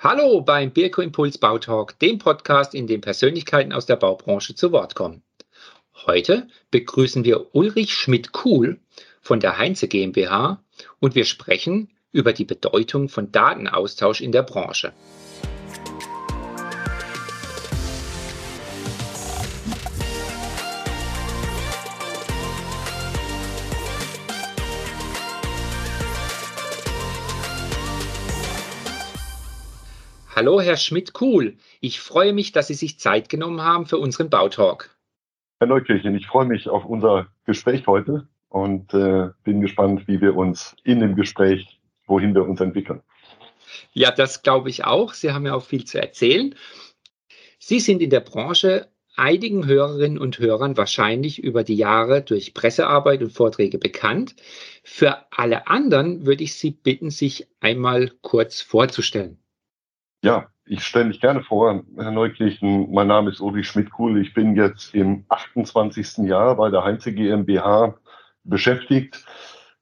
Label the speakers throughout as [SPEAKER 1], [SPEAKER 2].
[SPEAKER 1] Hallo beim Birko Impuls Bautalk, dem Podcast, in dem Persönlichkeiten aus der Baubranche zu Wort kommen. Heute begrüßen wir Ulrich Schmidt-Kuhl von der Heinze GmbH und wir sprechen über die Bedeutung von Datenaustausch in der Branche. Hallo, Herr Schmidt-Kuhl. Ich freue mich, dass Sie sich Zeit genommen haben für unseren Bautalk.
[SPEAKER 2] Herr Neukirchen, ich freue mich auf unser Gespräch heute und äh, bin gespannt, wie wir uns in dem Gespräch, wohin wir uns entwickeln.
[SPEAKER 1] Ja, das glaube ich auch. Sie haben ja auch viel zu erzählen. Sie sind in der Branche einigen Hörerinnen und Hörern wahrscheinlich über die Jahre durch Pressearbeit und Vorträge bekannt. Für alle anderen würde ich Sie bitten, sich einmal kurz vorzustellen.
[SPEAKER 2] Ja, ich stelle mich gerne vor, Herr Neukirchen. Mein Name ist Uli Schmidt-Kuhl. Ich bin jetzt im 28. Jahr bei der Heinze GmbH beschäftigt,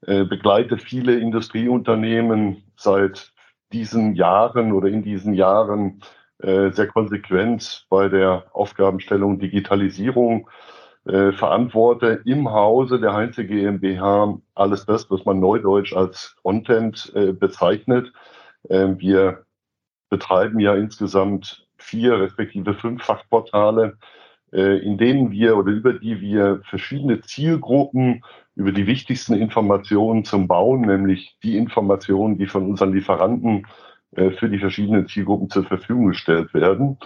[SPEAKER 2] äh, begleite viele Industrieunternehmen seit diesen Jahren oder in diesen Jahren äh, sehr konsequent bei der Aufgabenstellung Digitalisierung, äh, verantworte im Hause der Heinze GmbH alles das, was man neudeutsch als Content bezeichnet. Wir betreiben ja insgesamt vier respektive fünf Fachportale, äh, in denen wir oder über die wir verschiedene Zielgruppen über die wichtigsten Informationen zum Bauen, nämlich die Informationen, die von unseren Lieferanten äh, für die verschiedenen Zielgruppen zur Verfügung gestellt werden.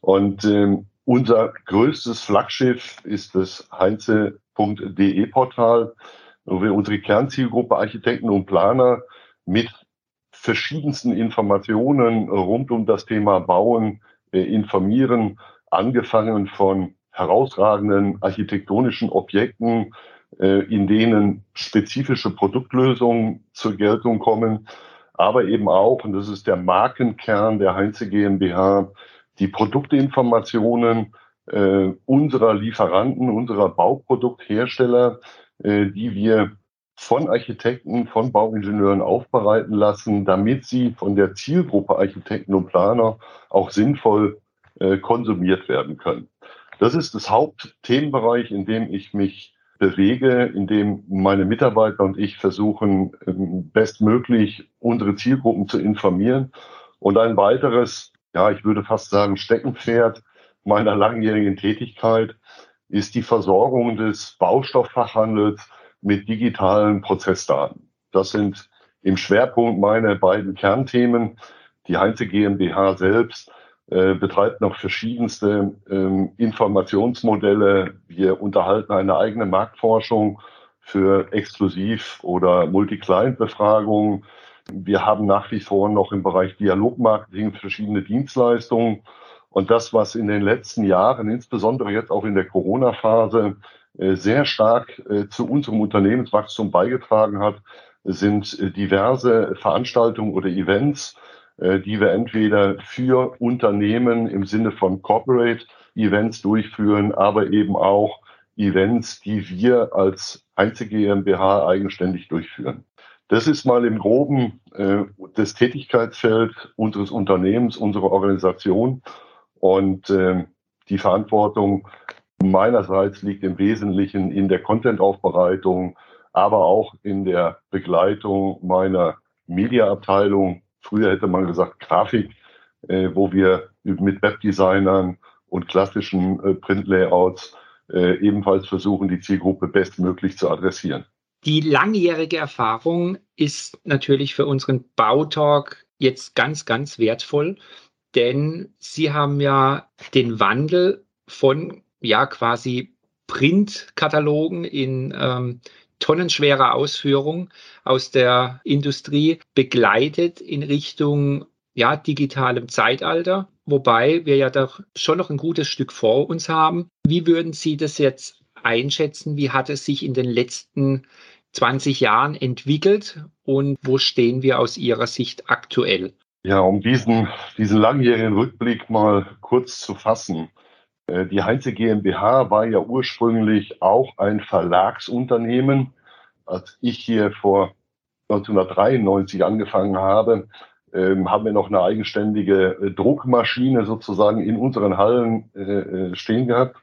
[SPEAKER 2] Und ähm, unser größtes Flaggschiff ist das heinze.de Portal, wo wir unsere Kernzielgruppe Architekten und Planer mit verschiedensten Informationen rund um das Thema Bauen äh, informieren, angefangen von herausragenden architektonischen Objekten, äh, in denen spezifische Produktlösungen zur Geltung kommen, aber eben auch, und das ist der Markenkern der Heinze GmbH, die Produktinformationen äh, unserer Lieferanten, unserer Bauprodukthersteller, äh, die wir von Architekten, von Bauingenieuren aufbereiten lassen, damit sie von der Zielgruppe Architekten und Planer auch sinnvoll äh, konsumiert werden können. Das ist das Hauptthemenbereich, in dem ich mich bewege, in dem meine Mitarbeiter und ich versuchen, ähm, bestmöglich unsere Zielgruppen zu informieren. Und ein weiteres, ja, ich würde fast sagen, Steckenpferd meiner langjährigen Tätigkeit ist die Versorgung des Baustofffachhandels mit digitalen Prozessdaten. Das sind im Schwerpunkt meine beiden Kernthemen. Die Heinze GmbH selbst äh, betreibt noch verschiedenste ähm, Informationsmodelle. Wir unterhalten eine eigene Marktforschung für Exklusiv- oder Multi-Client-Befragungen. Wir haben nach wie vor noch im Bereich Dialogmarketing verschiedene Dienstleistungen. Und das, was in den letzten Jahren, insbesondere jetzt auch in der Corona-Phase, sehr stark äh, zu unserem Unternehmenswachstum beigetragen hat, sind äh, diverse Veranstaltungen oder Events, die wir entweder für Unternehmen im Sinne von Corporate Events durchführen, aber eben auch Events, die wir als einzige GmbH eigenständig durchführen. Das ist mal im Groben äh, das Tätigkeitsfeld unseres Unternehmens, unserer Organisation und äh, die Verantwortung meinerseits liegt im Wesentlichen in der Content-Aufbereitung, aber auch in der Begleitung meiner Mediaabteilung. Früher hätte man gesagt Grafik, äh, wo wir mit Webdesignern und klassischen äh, Printlayouts äh, ebenfalls versuchen, die Zielgruppe bestmöglich zu adressieren.
[SPEAKER 1] Die langjährige Erfahrung ist natürlich für unseren Bautalk jetzt ganz, ganz wertvoll, denn Sie haben ja den Wandel von ja quasi Printkatalogen in ähm, tonnenschwerer Ausführung aus der Industrie begleitet in Richtung ja, digitalem Zeitalter, wobei wir ja doch schon noch ein gutes Stück vor uns haben. Wie würden Sie das jetzt einschätzen? Wie hat es sich in den letzten 20 Jahren entwickelt und wo stehen wir aus Ihrer Sicht aktuell?
[SPEAKER 2] Ja, um diesen, diesen langjährigen Rückblick mal kurz zu fassen. Äh, die Heinze GmbH war ja ursprünglich auch ein Verlagsunternehmen. Als ich hier vor 1993 angefangen habe, ähm, haben wir noch eine eigenständige äh, Druckmaschine sozusagen in unseren Hallen äh, stehen gehabt.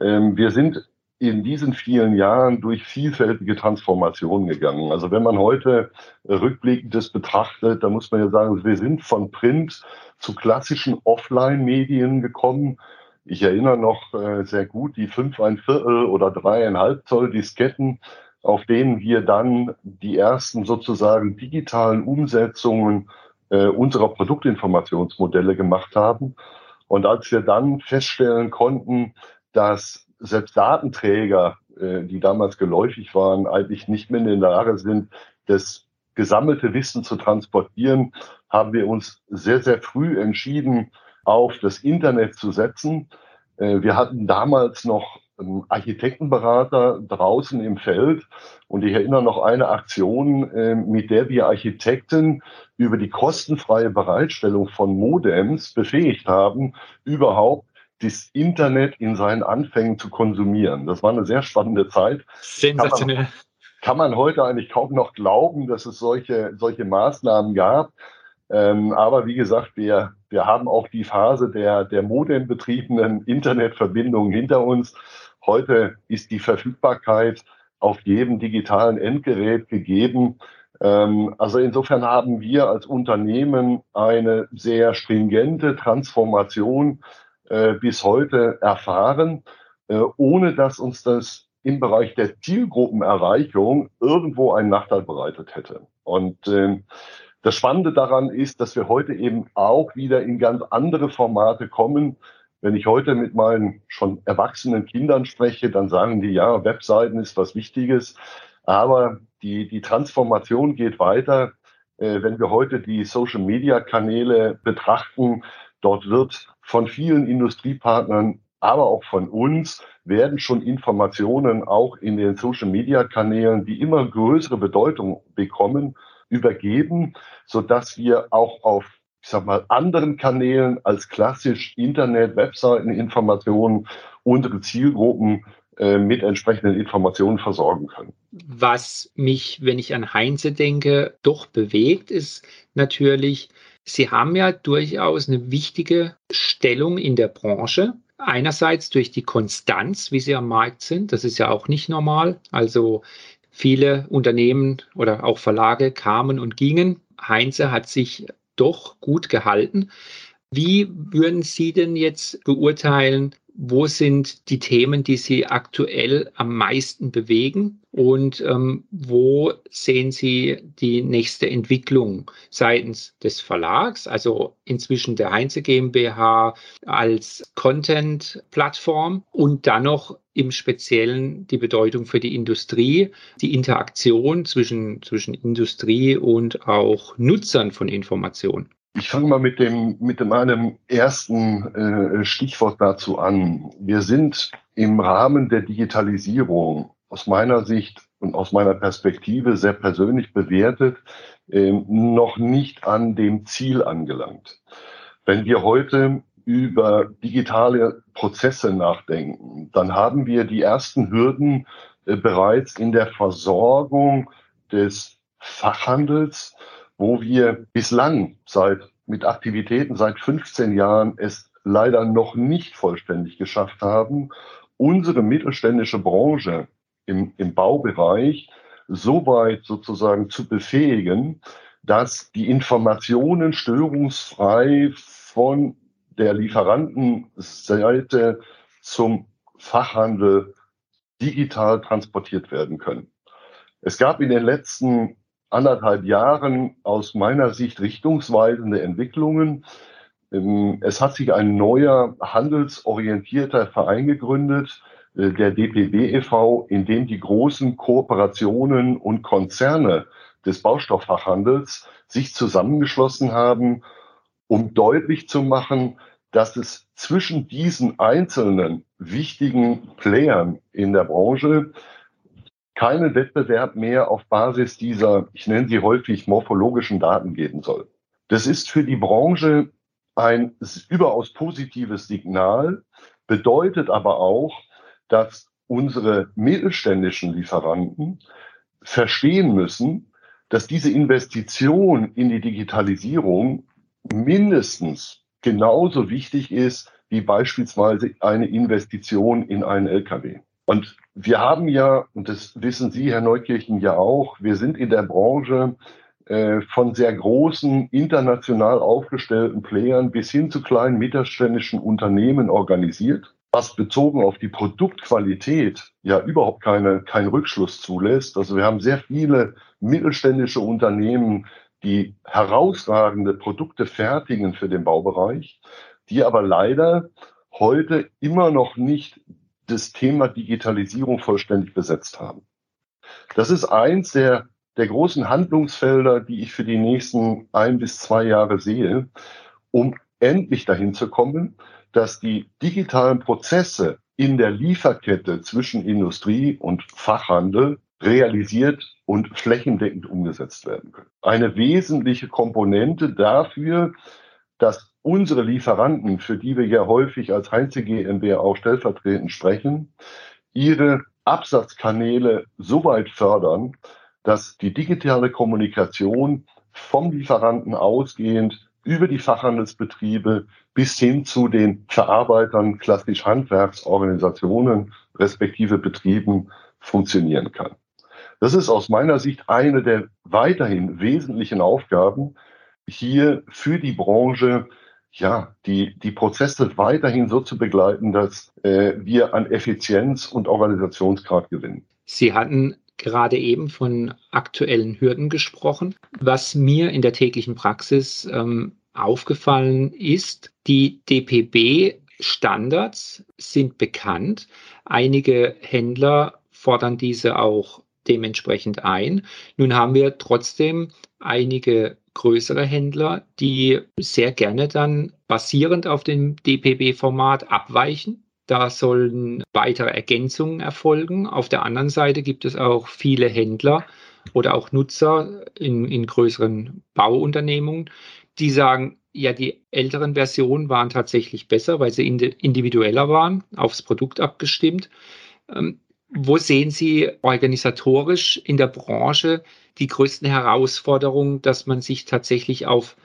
[SPEAKER 2] Ähm, wir sind in diesen vielen Jahren durch vielfältige Transformationen gegangen. Also wenn man heute rückblickendes betrachtet, dann muss man ja sagen, wir sind von Print zu klassischen Offline-Medien gekommen. Ich erinnere noch äh, sehr gut die fünf ein Viertel oder dreieinhalb Zoll Disketten, auf denen wir dann die ersten sozusagen digitalen Umsetzungen äh, unserer Produktinformationsmodelle gemacht haben. Und als wir dann feststellen konnten, dass selbst Datenträger, äh, die damals geläufig waren, eigentlich nicht mehr in der Lage sind, das gesammelte Wissen zu transportieren, haben wir uns sehr, sehr früh entschieden, auf das Internet zu setzen. Äh, wir hatten damals noch einen Architektenberater draußen im Feld und ich erinnere noch eine Aktion, äh, mit der wir Architekten über die kostenfreie Bereitstellung von Modems befähigt haben, überhaupt das Internet in seinen Anfängen zu konsumieren. Das war eine sehr spannende Zeit.
[SPEAKER 1] Sensationell.
[SPEAKER 2] Kann man, kann man heute eigentlich kaum noch glauben, dass es solche, solche Maßnahmen gab. Ähm, aber wie gesagt, wir, wir haben auch die Phase der, der modembetriebenen Internetverbindungen hinter uns. Heute ist die Verfügbarkeit auf jedem digitalen Endgerät gegeben. Ähm, also insofern haben wir als Unternehmen eine sehr stringente Transformation äh, bis heute erfahren, äh, ohne dass uns das im Bereich der Zielgruppenerreichung irgendwo einen Nachteil bereitet hätte. Und äh, das Spannende daran ist, dass wir heute eben auch wieder in ganz andere Formate kommen. Wenn ich heute mit meinen schon erwachsenen Kindern spreche, dann sagen die, ja, Webseiten ist was Wichtiges. Aber die, die Transformation geht weiter. Äh, wenn wir heute die Social-Media-Kanäle betrachten, dort wird von vielen Industriepartnern, aber auch von uns werden schon Informationen auch in den Social-Media-Kanälen, die immer größere Bedeutung bekommen, übergeben, so dass wir auch auf ich sag mal, anderen Kanälen als klassisch Internet, Webseiten, Informationen unsere Zielgruppen äh, mit entsprechenden Informationen versorgen können.
[SPEAKER 1] Was mich, wenn ich an Heinze denke, doch bewegt, ist natürlich, Sie haben ja durchaus eine wichtige Stellung in der Branche. Einerseits durch die Konstanz, wie sie am Markt sind. Das ist ja auch nicht normal. Also viele Unternehmen oder auch Verlage kamen und gingen. Heinze hat sich doch gut gehalten. Wie würden Sie denn jetzt beurteilen, wo sind die Themen, die Sie aktuell am meisten bewegen und ähm, wo sehen Sie die nächste Entwicklung seitens des Verlags, also inzwischen der Heinze GmbH als Content-Plattform und dann noch im Speziellen die Bedeutung für die Industrie, die Interaktion zwischen, zwischen Industrie und auch Nutzern von Informationen?
[SPEAKER 2] Ich fange mal mit dem mit meinem ersten äh, Stichwort dazu an. Wir sind im Rahmen der Digitalisierung aus meiner Sicht und aus meiner Perspektive sehr persönlich bewertet äh, noch nicht an dem Ziel angelangt. Wenn wir heute über digitale Prozesse nachdenken, dann haben wir die ersten Hürden äh, bereits in der Versorgung des Fachhandels wo wir bislang seit, mit Aktivitäten seit 15 Jahren es leider noch nicht vollständig geschafft haben, unsere mittelständische Branche im, im Baubereich so weit sozusagen zu befähigen, dass die Informationen störungsfrei von der Lieferantenseite zum Fachhandel digital transportiert werden können. Es gab in den letzten anderthalb Jahren aus meiner Sicht richtungsweisende Entwicklungen. Ähm, es hat sich ein neuer handelsorientierter Verein gegründet, äh, der DPW e.V., in dem die großen Kooperationen und Konzerne des Baustofffachhandels sich zusammengeschlossen haben, um deutlich zu machen, dass es zwischen diesen einzelnen wichtigen Playern in der Branche keinen Wettbewerb mehr auf Basis dieser, ich nenne sie häufig morphologischen Daten geben soll. Das ist für die Branche ein überaus positives Signal, bedeutet aber auch, dass unsere mittelständischen Lieferanten verstehen müssen, dass diese Investition in die Digitalisierung mindestens genauso wichtig ist wie beispielsweise eine Investition in einen LKW. Und wir haben ja, und das wissen Sie, Herr Neukirchen, ja auch, wir sind in der Branche äh, von sehr großen, international aufgestellten Playern bis hin zu kleinen mittelständischen Unternehmen organisiert, was bezogen auf die Produktqualität ja überhaupt keine, keinen Rückschluss zulässt. Also wir haben sehr viele mittelständische Unternehmen, die herausragende Produkte fertigen für den Baubereich, die aber leider heute immer noch nicht das Thema Digitalisierung vollständig besetzt haben. Das ist eins der, der großen Handlungsfelder, die ich für die nächsten ein bis zwei Jahre sehe, um endlich dahin zu kommen, dass die digitalen Prozesse in der Lieferkette zwischen Industrie und Fachhandel realisiert und flächendeckend umgesetzt werden können. Eine wesentliche Komponente dafür, dass unsere Lieferanten, für die wir ja häufig als Heinze GmbH auch stellvertretend sprechen, ihre Absatzkanäle so weit fördern, dass die digitale Kommunikation vom Lieferanten ausgehend über die Fachhandelsbetriebe bis hin zu den Verarbeitern, klassisch Handwerksorganisationen, respektive Betrieben funktionieren kann. Das ist aus meiner Sicht eine der weiterhin wesentlichen Aufgaben, hier für die Branche ja, die, die Prozesse weiterhin so zu begleiten, dass äh, wir an Effizienz und Organisationsgrad gewinnen.
[SPEAKER 1] Sie hatten gerade eben von aktuellen Hürden gesprochen. Was mir in der täglichen Praxis ähm, aufgefallen ist, die DPB-Standards sind bekannt. Einige Händler fordern diese auch dementsprechend ein. Nun haben wir trotzdem einige größere Händler, die sehr gerne dann basierend auf dem DPB-Format abweichen. Da sollen weitere Ergänzungen erfolgen. Auf der anderen Seite gibt es auch viele Händler oder auch Nutzer in, in größeren Bauunternehmungen, die sagen, ja, die älteren Versionen waren tatsächlich besser, weil sie individueller waren, aufs Produkt abgestimmt. Wo sehen Sie organisatorisch in der Branche die größten Herausforderungen, dass man sich tatsächlich auf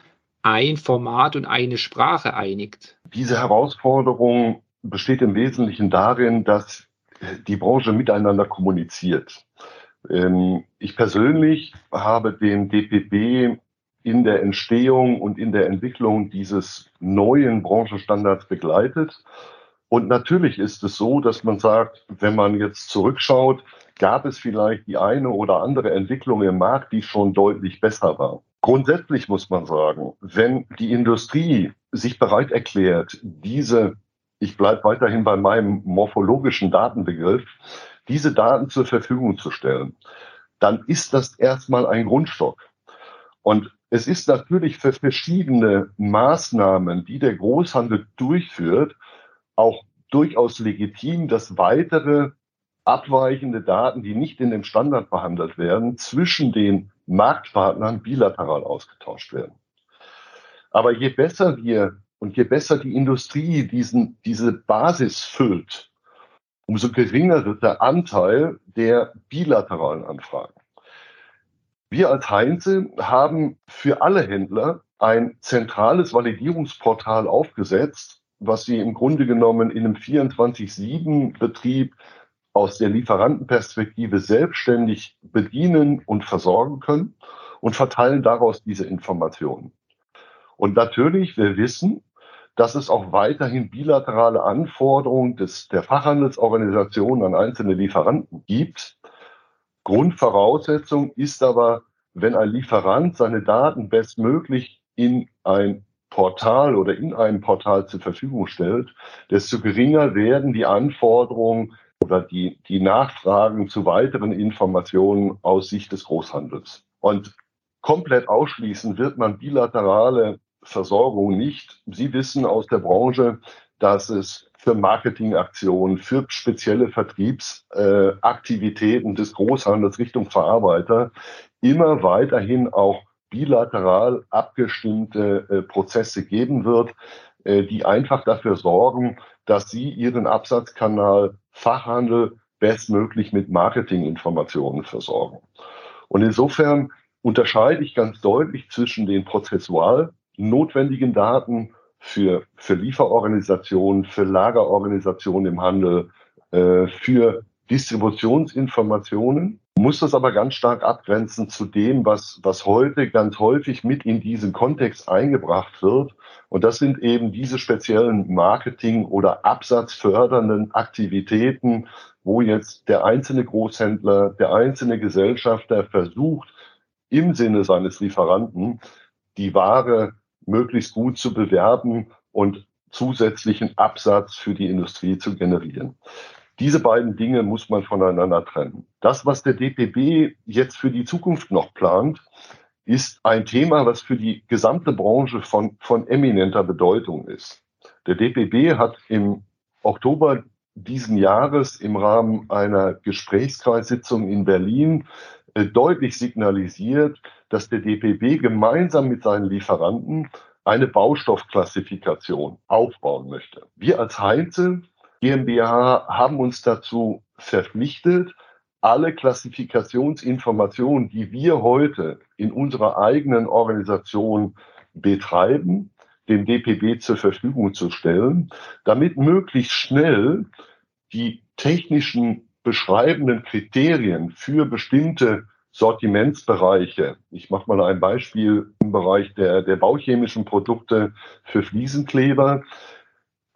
[SPEAKER 1] ein Format und eine Sprache einigt?
[SPEAKER 2] Diese Herausforderung besteht im Wesentlichen darin, dass die Branche miteinander kommuniziert. Ähm, ich persönlich habe den DPB in der Entstehung und in der Entwicklung dieses neuen Branchenstandards begleitet und natürlich ist es so, dass man sagt, wenn man jetzt zurückschaut, gab es vielleicht die eine oder andere Entwicklung im Markt, die schon deutlich besser war. Grundsätzlich muss man sagen, wenn die Industrie sich bereit erklärt, diese, ich bleibe weiterhin bei meinem morphologischen Datenbegriff, diese Daten zur Verfügung zu stellen, dann ist das erstmal ein Grundstock. Und es ist natürlich für verschiedene Maßnahmen, die der Großhandel durchführt, auch durchaus legitim, dass weitere abweichende Daten, die nicht in dem Standard behandelt werden, zwischen den Marktpartnern bilateral ausgetauscht werden. Aber je besser wir und je besser die Industrie diesen, diese Basis füllt, umso geringer wird der Anteil der bilateralen Anfragen. Wir als Heinze haben für alle Händler ein zentrales Validierungsportal aufgesetzt, was sie im Grunde genommen in einem 24-7-Betrieb aus der Lieferantenperspektive selbstständig bedienen und versorgen können und verteilen daraus diese Informationen. Und natürlich, wir wissen, dass es auch weiterhin bilaterale Anforderungen des, der Fachhandelsorganisationen an einzelne Lieferanten gibt. Grundvoraussetzung ist aber, wenn ein Lieferant seine Daten bestmöglich in ein Portal oder in einem Portal zur Verfügung stellt, desto geringer werden die Anforderungen oder die, die Nachfragen zu weiteren Informationen aus Sicht des Großhandels. Und komplett ausschließen wird man bilaterale Versorgung nicht. Sie wissen aus der Branche, dass es für Marketingaktionen, für spezielle Vertriebsaktivitäten des Großhandels Richtung Verarbeiter immer weiterhin auch bilateral abgestimmte äh, Prozesse geben wird, äh, die einfach dafür sorgen, dass sie ihren Absatzkanal Fachhandel bestmöglich mit Marketinginformationen versorgen. Und insofern unterscheide ich ganz deutlich zwischen den prozessual notwendigen Daten für, für Lieferorganisationen, für Lagerorganisationen im Handel, äh, für Distributionsinformationen, muss das aber ganz stark abgrenzen zu dem, was, was heute ganz häufig mit in diesen Kontext eingebracht wird. Und das sind eben diese speziellen Marketing- oder absatzfördernden Aktivitäten, wo jetzt der einzelne Großhändler, der einzelne Gesellschafter versucht, im Sinne seines Lieferanten die Ware möglichst gut zu bewerben und zusätzlichen Absatz für die Industrie zu generieren. Diese beiden Dinge muss man voneinander trennen. Das, was der DPB jetzt für die Zukunft noch plant, ist ein Thema, was für die gesamte Branche von, von eminenter Bedeutung ist. Der DPB hat im Oktober diesen Jahres im Rahmen einer Gesprächskreissitzung in Berlin äh, deutlich signalisiert, dass der DPB gemeinsam mit seinen Lieferanten eine Baustoffklassifikation aufbauen möchte. Wir als Heinze GmbH haben uns dazu verpflichtet, alle Klassifikationsinformationen, die wir heute in unserer eigenen Organisation betreiben, dem DPB zur Verfügung zu stellen, damit möglichst schnell die technischen beschreibenden Kriterien für bestimmte Sortimentsbereiche. Ich mache mal ein Beispiel im Bereich der, der bauchemischen Produkte für Fliesenkleber,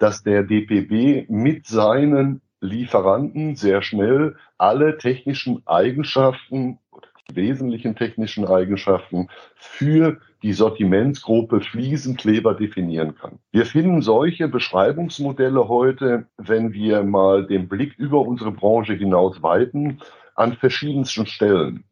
[SPEAKER 2] dass der DPB mit seinen Lieferanten sehr schnell alle technischen Eigenschaften oder die wesentlichen technischen Eigenschaften für die Sortimentsgruppe Fliesenkleber definieren kann. Wir finden solche Beschreibungsmodelle heute, wenn wir mal den Blick über unsere Branche hinaus weiten, an verschiedensten Stellen.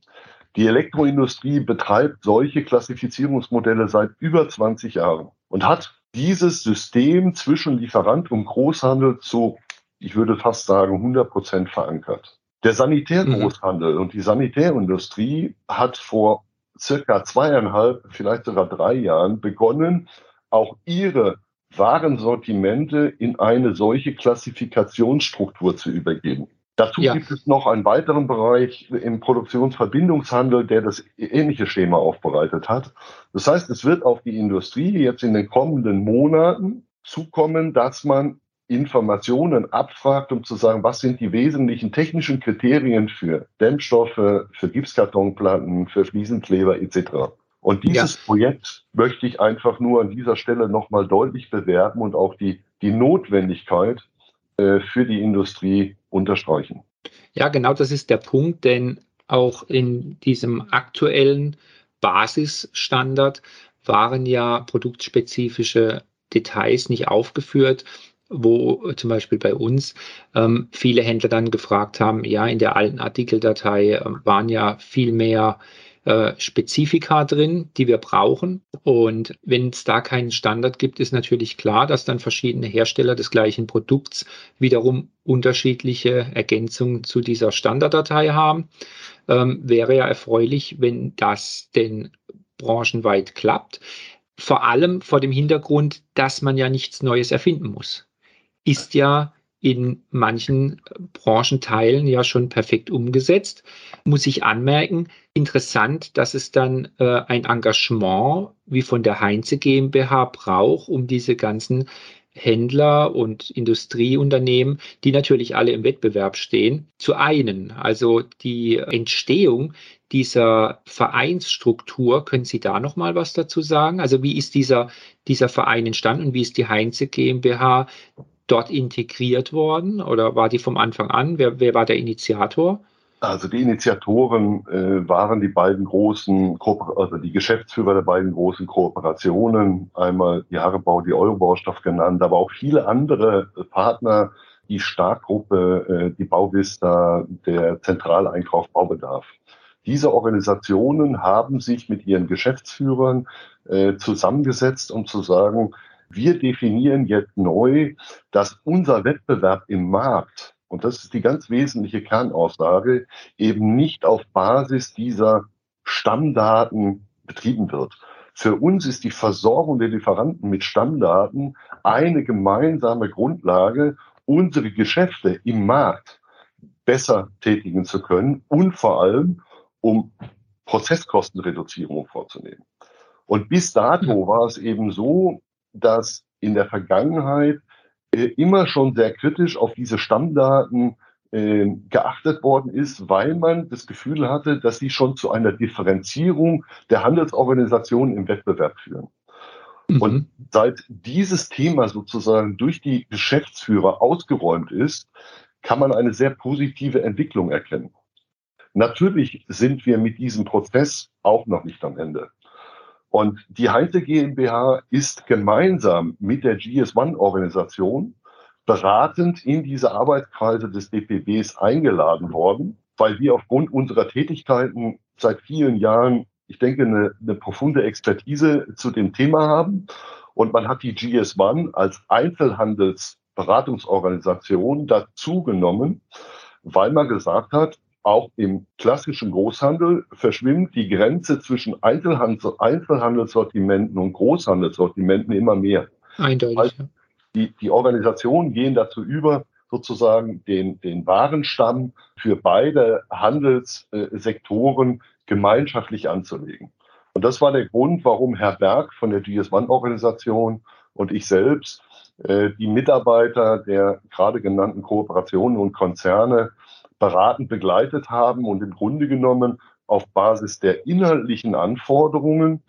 [SPEAKER 2] Die Elektroindustrie betreibt solche Klassifizierungsmodelle seit über 20 Jahren und hat dieses System zwischen Lieferant und Großhandel zu, ich würde fast sagen, 100 Prozent verankert. Der Sanitärgroßhandel mhm. und die Sanitärindustrie hat vor circa zweieinhalb, vielleicht sogar drei Jahren begonnen, auch ihre Warensortimente in eine solche Klassifikationsstruktur zu übergeben. Dazu ja. gibt es noch einen weiteren Bereich im Produktionsverbindungshandel, der das ähnliche Schema aufbereitet hat. Das heißt, es wird auf die Industrie jetzt in den kommenden Monaten zukommen, dass man Informationen abfragt, um zu sagen, was sind die wesentlichen technischen Kriterien für Dämmstoffe, für Gipskartonplatten, für Fliesenkleber etc. Und dieses ja. Projekt möchte ich einfach nur an dieser Stelle nochmal deutlich bewerben und auch die, die Notwendigkeit äh, für die Industrie unterstreichen.
[SPEAKER 1] Ja, genau das ist der Punkt, denn auch in diesem aktuellen Basisstandard waren ja produktspezifische Details nicht aufgeführt, wo zum Beispiel bei uns ähm, viele Händler dann gefragt haben, ja, in der alten Artikeldatei äh, waren ja viel mehr äh, Spezifika drin, die wir brauchen. Und wenn es da keinen Standard gibt, ist natürlich klar, dass dann verschiedene Hersteller des gleichen Produkts wiederum unterschiedliche Ergänzungen zu dieser Standarddatei haben. Ähm, wäre ja erfreulich, wenn das denn branchenweit klappt. Vor allem vor dem Hintergrund, dass man ja nichts Neues erfinden muss. Ist ja in manchen Branchenteilen ja schon perfekt umgesetzt. Muss ich anmerken, interessant, dass es dann äh, ein Engagement wie von der Heinze GmbH braucht, um diese ganzen Händler und Industrieunternehmen, die natürlich alle im Wettbewerb stehen, zu einen. Also die Entstehung dieser Vereinsstruktur, können Sie da noch mal was dazu sagen? Also wie ist dieser, dieser Verein entstanden und wie ist die Heinze GmbH dort integriert worden oder war die vom Anfang an? Wer, wer war der Initiator?
[SPEAKER 2] Also die Initiatoren äh, waren die beiden großen, also die Geschäftsführer der beiden großen Kooperationen, einmal die Haarebau, die Eurobaustoff genannt, aber auch viele andere Partner, die Starkgruppe, äh, die Bauvista, der Zentraleinkauf Baubedarf. Diese Organisationen haben sich mit ihren Geschäftsführern äh, zusammengesetzt, um zu sagen, wir definieren jetzt neu, dass unser Wettbewerb im Markt, und das ist die ganz wesentliche Kernaussage, eben nicht auf Basis dieser Stammdaten betrieben wird. Für uns ist die Versorgung der Lieferanten mit Stammdaten eine gemeinsame Grundlage, unsere Geschäfte im Markt besser tätigen zu können und vor allem, um Prozesskostenreduzierung vorzunehmen. Und bis dato war es eben so, dass in der Vergangenheit immer schon sehr kritisch auf diese Stammdaten äh, geachtet worden ist, weil man das Gefühl hatte, dass sie schon zu einer Differenzierung der Handelsorganisationen im Wettbewerb führen. Mhm. Und seit dieses Thema sozusagen durch die Geschäftsführer ausgeräumt ist, kann man eine sehr positive Entwicklung erkennen. Natürlich sind wir mit diesem Prozess auch noch nicht am Ende. Und die Heinze GmbH ist gemeinsam mit der GS1-Organisation beratend in diese Arbeitskreise des DPBs eingeladen worden, weil wir aufgrund unserer Tätigkeiten seit vielen Jahren, ich denke, eine, eine profunde Expertise zu dem Thema haben. Und man hat die GS1 als Einzelhandelsberatungsorganisation dazu genommen, weil man gesagt hat, auch im klassischen Großhandel verschwimmt die Grenze zwischen Einzelhandel, Einzelhandelssortimenten und Großhandelssortimenten immer mehr.
[SPEAKER 1] Eindeutig. Also
[SPEAKER 2] die, die Organisationen gehen dazu über, sozusagen den, den Warenstamm für beide Handelssektoren gemeinschaftlich anzulegen. Und das war der Grund, warum Herr Berg von der GS1-Organisation und ich selbst äh, die Mitarbeiter der gerade genannten Kooperationen und Konzerne beratend begleitet haben und im Grunde genommen auf Basis der inhaltlichen Anforderungen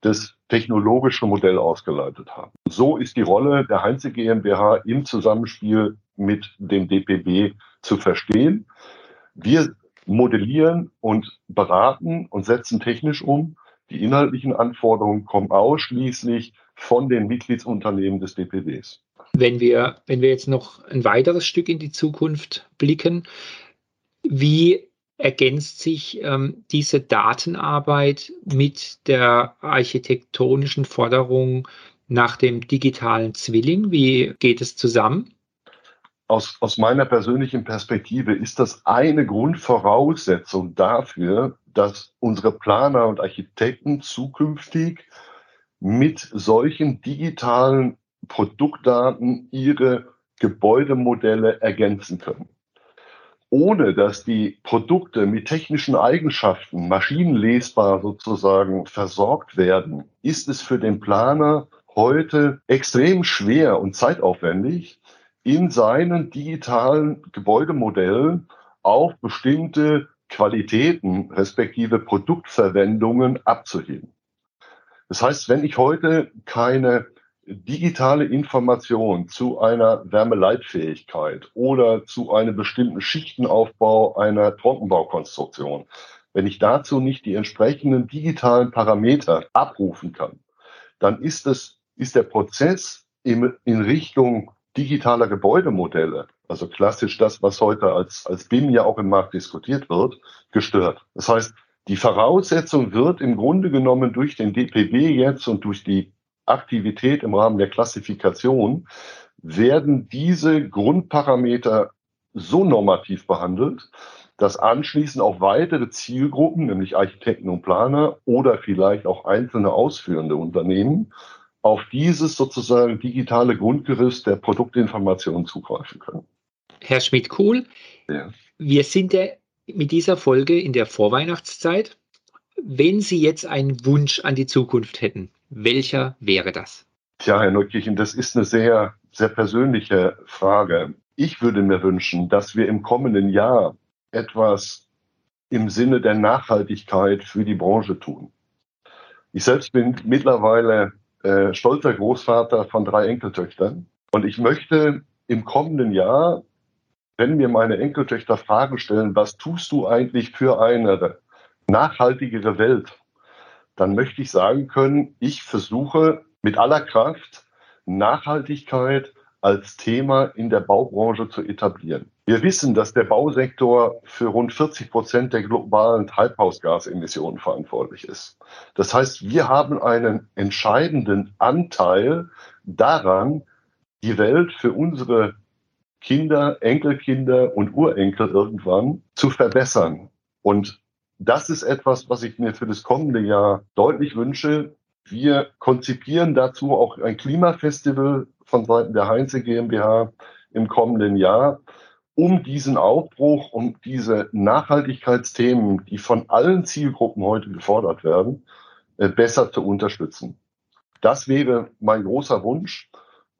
[SPEAKER 2] das technologische Modell ausgeleitet haben. So ist die Rolle der Heinze GmbH im Zusammenspiel mit dem DPB zu verstehen. Wir modellieren und beraten und setzen technisch um. Die inhaltlichen Anforderungen kommen ausschließlich von den Mitgliedsunternehmen des DPBs.
[SPEAKER 1] Wenn wir, wenn wir jetzt noch ein weiteres Stück in die Zukunft blicken, wie ergänzt sich ähm, diese Datenarbeit mit der architektonischen Forderung nach dem digitalen Zwilling? Wie geht es zusammen?
[SPEAKER 2] Aus, aus meiner persönlichen Perspektive ist das eine Grundvoraussetzung dafür, dass unsere Planer und Architekten zukünftig mit solchen digitalen Produktdaten ihre Gebäudemodelle ergänzen können ohne dass die Produkte mit technischen Eigenschaften maschinenlesbar sozusagen versorgt werden, ist es für den Planer heute extrem schwer und zeitaufwendig, in seinen digitalen Gebäudemodellen auf bestimmte Qualitäten respektive Produktverwendungen abzuheben. Das heißt, wenn ich heute keine digitale Information zu einer Wärmeleitfähigkeit oder zu einem bestimmten Schichtenaufbau einer Trockenbaukonstruktion, wenn ich dazu nicht die entsprechenden digitalen Parameter abrufen kann, dann ist es, ist der Prozess in, in Richtung digitaler Gebäudemodelle, also klassisch das, was heute als, als BIM ja auch im Markt diskutiert wird, gestört. Das heißt, die Voraussetzung wird im Grunde genommen durch den DPB jetzt und durch die Aktivität im Rahmen der Klassifikation werden diese Grundparameter so normativ behandelt, dass anschließend auch weitere Zielgruppen, nämlich Architekten und Planer oder vielleicht auch einzelne ausführende Unternehmen, auf dieses sozusagen digitale Grundgerüst der Produktinformation zugreifen können.
[SPEAKER 1] Herr Schmidt-Kuhl, ja. wir sind ja mit dieser Folge in der Vorweihnachtszeit. Wenn Sie jetzt einen Wunsch an die Zukunft hätten, welcher wäre das?
[SPEAKER 2] Tja, Herr Neukirchen, das ist eine sehr, sehr persönliche Frage. Ich würde mir wünschen, dass wir im kommenden Jahr etwas im Sinne der Nachhaltigkeit für die Branche tun. Ich selbst bin mittlerweile äh, stolzer Großvater von drei Enkeltöchtern und ich möchte im kommenden Jahr, wenn mir meine Enkeltöchter Fragen stellen, was tust du eigentlich für eine nachhaltigere Welt, dann möchte ich sagen können, ich versuche mit aller Kraft Nachhaltigkeit als Thema in der Baubranche zu etablieren. Wir wissen, dass der Bausektor für rund 40 Prozent der globalen Treibhausgasemissionen verantwortlich ist. Das heißt, wir haben einen entscheidenden Anteil daran, die Welt für unsere Kinder, Enkelkinder und Urenkel irgendwann zu verbessern. Und das ist etwas, was ich mir für das kommende Jahr deutlich wünsche. Wir konzipieren dazu auch ein Klimafestival von Seiten der Heinze GmbH im kommenden Jahr. um diesen Aufbruch, um diese Nachhaltigkeitsthemen, die von allen Zielgruppen heute gefordert werden, äh, besser zu unterstützen. Das wäre mein großer Wunsch.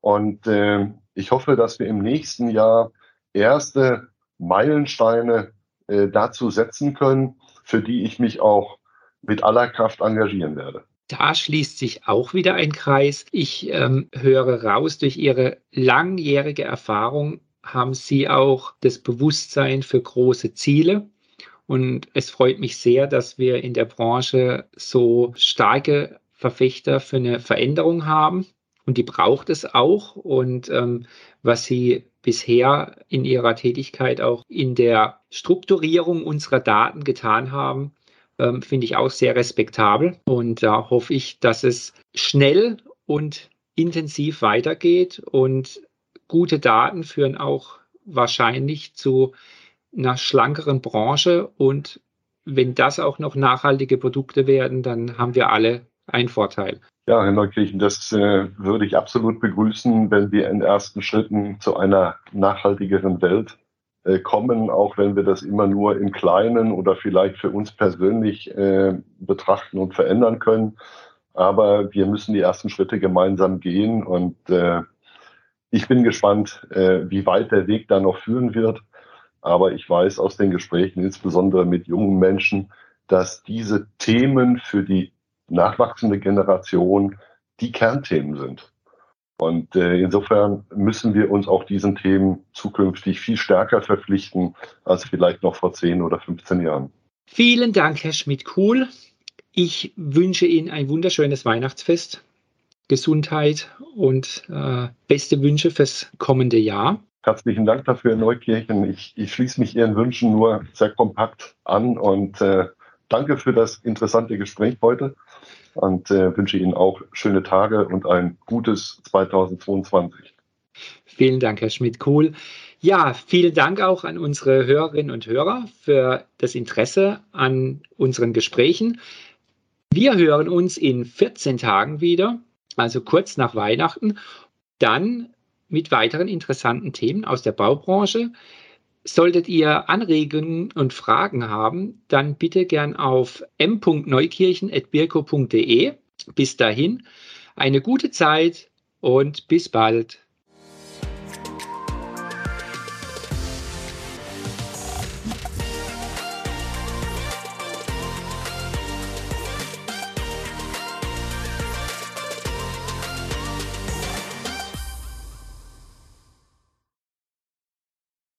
[SPEAKER 2] Und äh, ich hoffe, dass wir im nächsten Jahr erste Meilensteine äh, dazu setzen können, für die ich mich auch mit aller Kraft engagieren werde.
[SPEAKER 1] Da schließt sich auch wieder ein Kreis. Ich ähm, höre raus, durch Ihre langjährige Erfahrung haben Sie auch das Bewusstsein für große Ziele. Und es freut mich sehr, dass wir in der Branche so starke Verfechter für eine Veränderung haben. Und die braucht es auch. Und ähm, was Sie bisher in Ihrer Tätigkeit auch in der Strukturierung unserer Daten getan haben, ähm, finde ich auch sehr respektabel. Und da hoffe ich, dass es schnell und intensiv weitergeht und gute Daten führen auch wahrscheinlich zu einer schlankeren Branche und wenn das auch noch nachhaltige Produkte werden, dann haben wir alle einen Vorteil.
[SPEAKER 2] Ja, Herr Neukirchen, das äh, würde ich absolut begrüßen, wenn wir in ersten Schritten zu einer nachhaltigeren Welt äh, kommen, auch wenn wir das immer nur im Kleinen oder vielleicht für uns persönlich äh, betrachten und verändern können. Aber wir müssen die ersten Schritte gemeinsam gehen und äh, ich bin gespannt, äh, wie weit der Weg da noch führen wird. Aber ich weiß aus den Gesprächen, insbesondere mit jungen Menschen, dass diese Themen für die nachwachsende Generation die Kernthemen sind. Und äh, insofern müssen wir uns auch diesen Themen zukünftig viel stärker verpflichten als vielleicht noch vor 10 oder 15 Jahren.
[SPEAKER 1] Vielen Dank, Herr Schmidt-Kuhl. Ich wünsche Ihnen ein wunderschönes Weihnachtsfest. Gesundheit und äh, beste Wünsche fürs kommende Jahr.
[SPEAKER 2] Herzlichen Dank dafür, Herr Neukirchen. Ich, ich schließe mich Ihren Wünschen nur sehr kompakt an und äh, danke für das interessante Gespräch heute und äh, wünsche Ihnen auch schöne Tage und ein gutes 2022.
[SPEAKER 1] Vielen Dank, Herr Schmidt-Kohl. Ja, vielen Dank auch an unsere Hörerinnen und Hörer für das Interesse an unseren Gesprächen. Wir hören uns in 14 Tagen wieder also kurz nach Weihnachten, dann mit weiteren interessanten Themen aus der Baubranche. Solltet ihr Anregungen und Fragen haben, dann bitte gern auf m.neukirchen.birko.de. Bis dahin, eine gute Zeit und bis bald.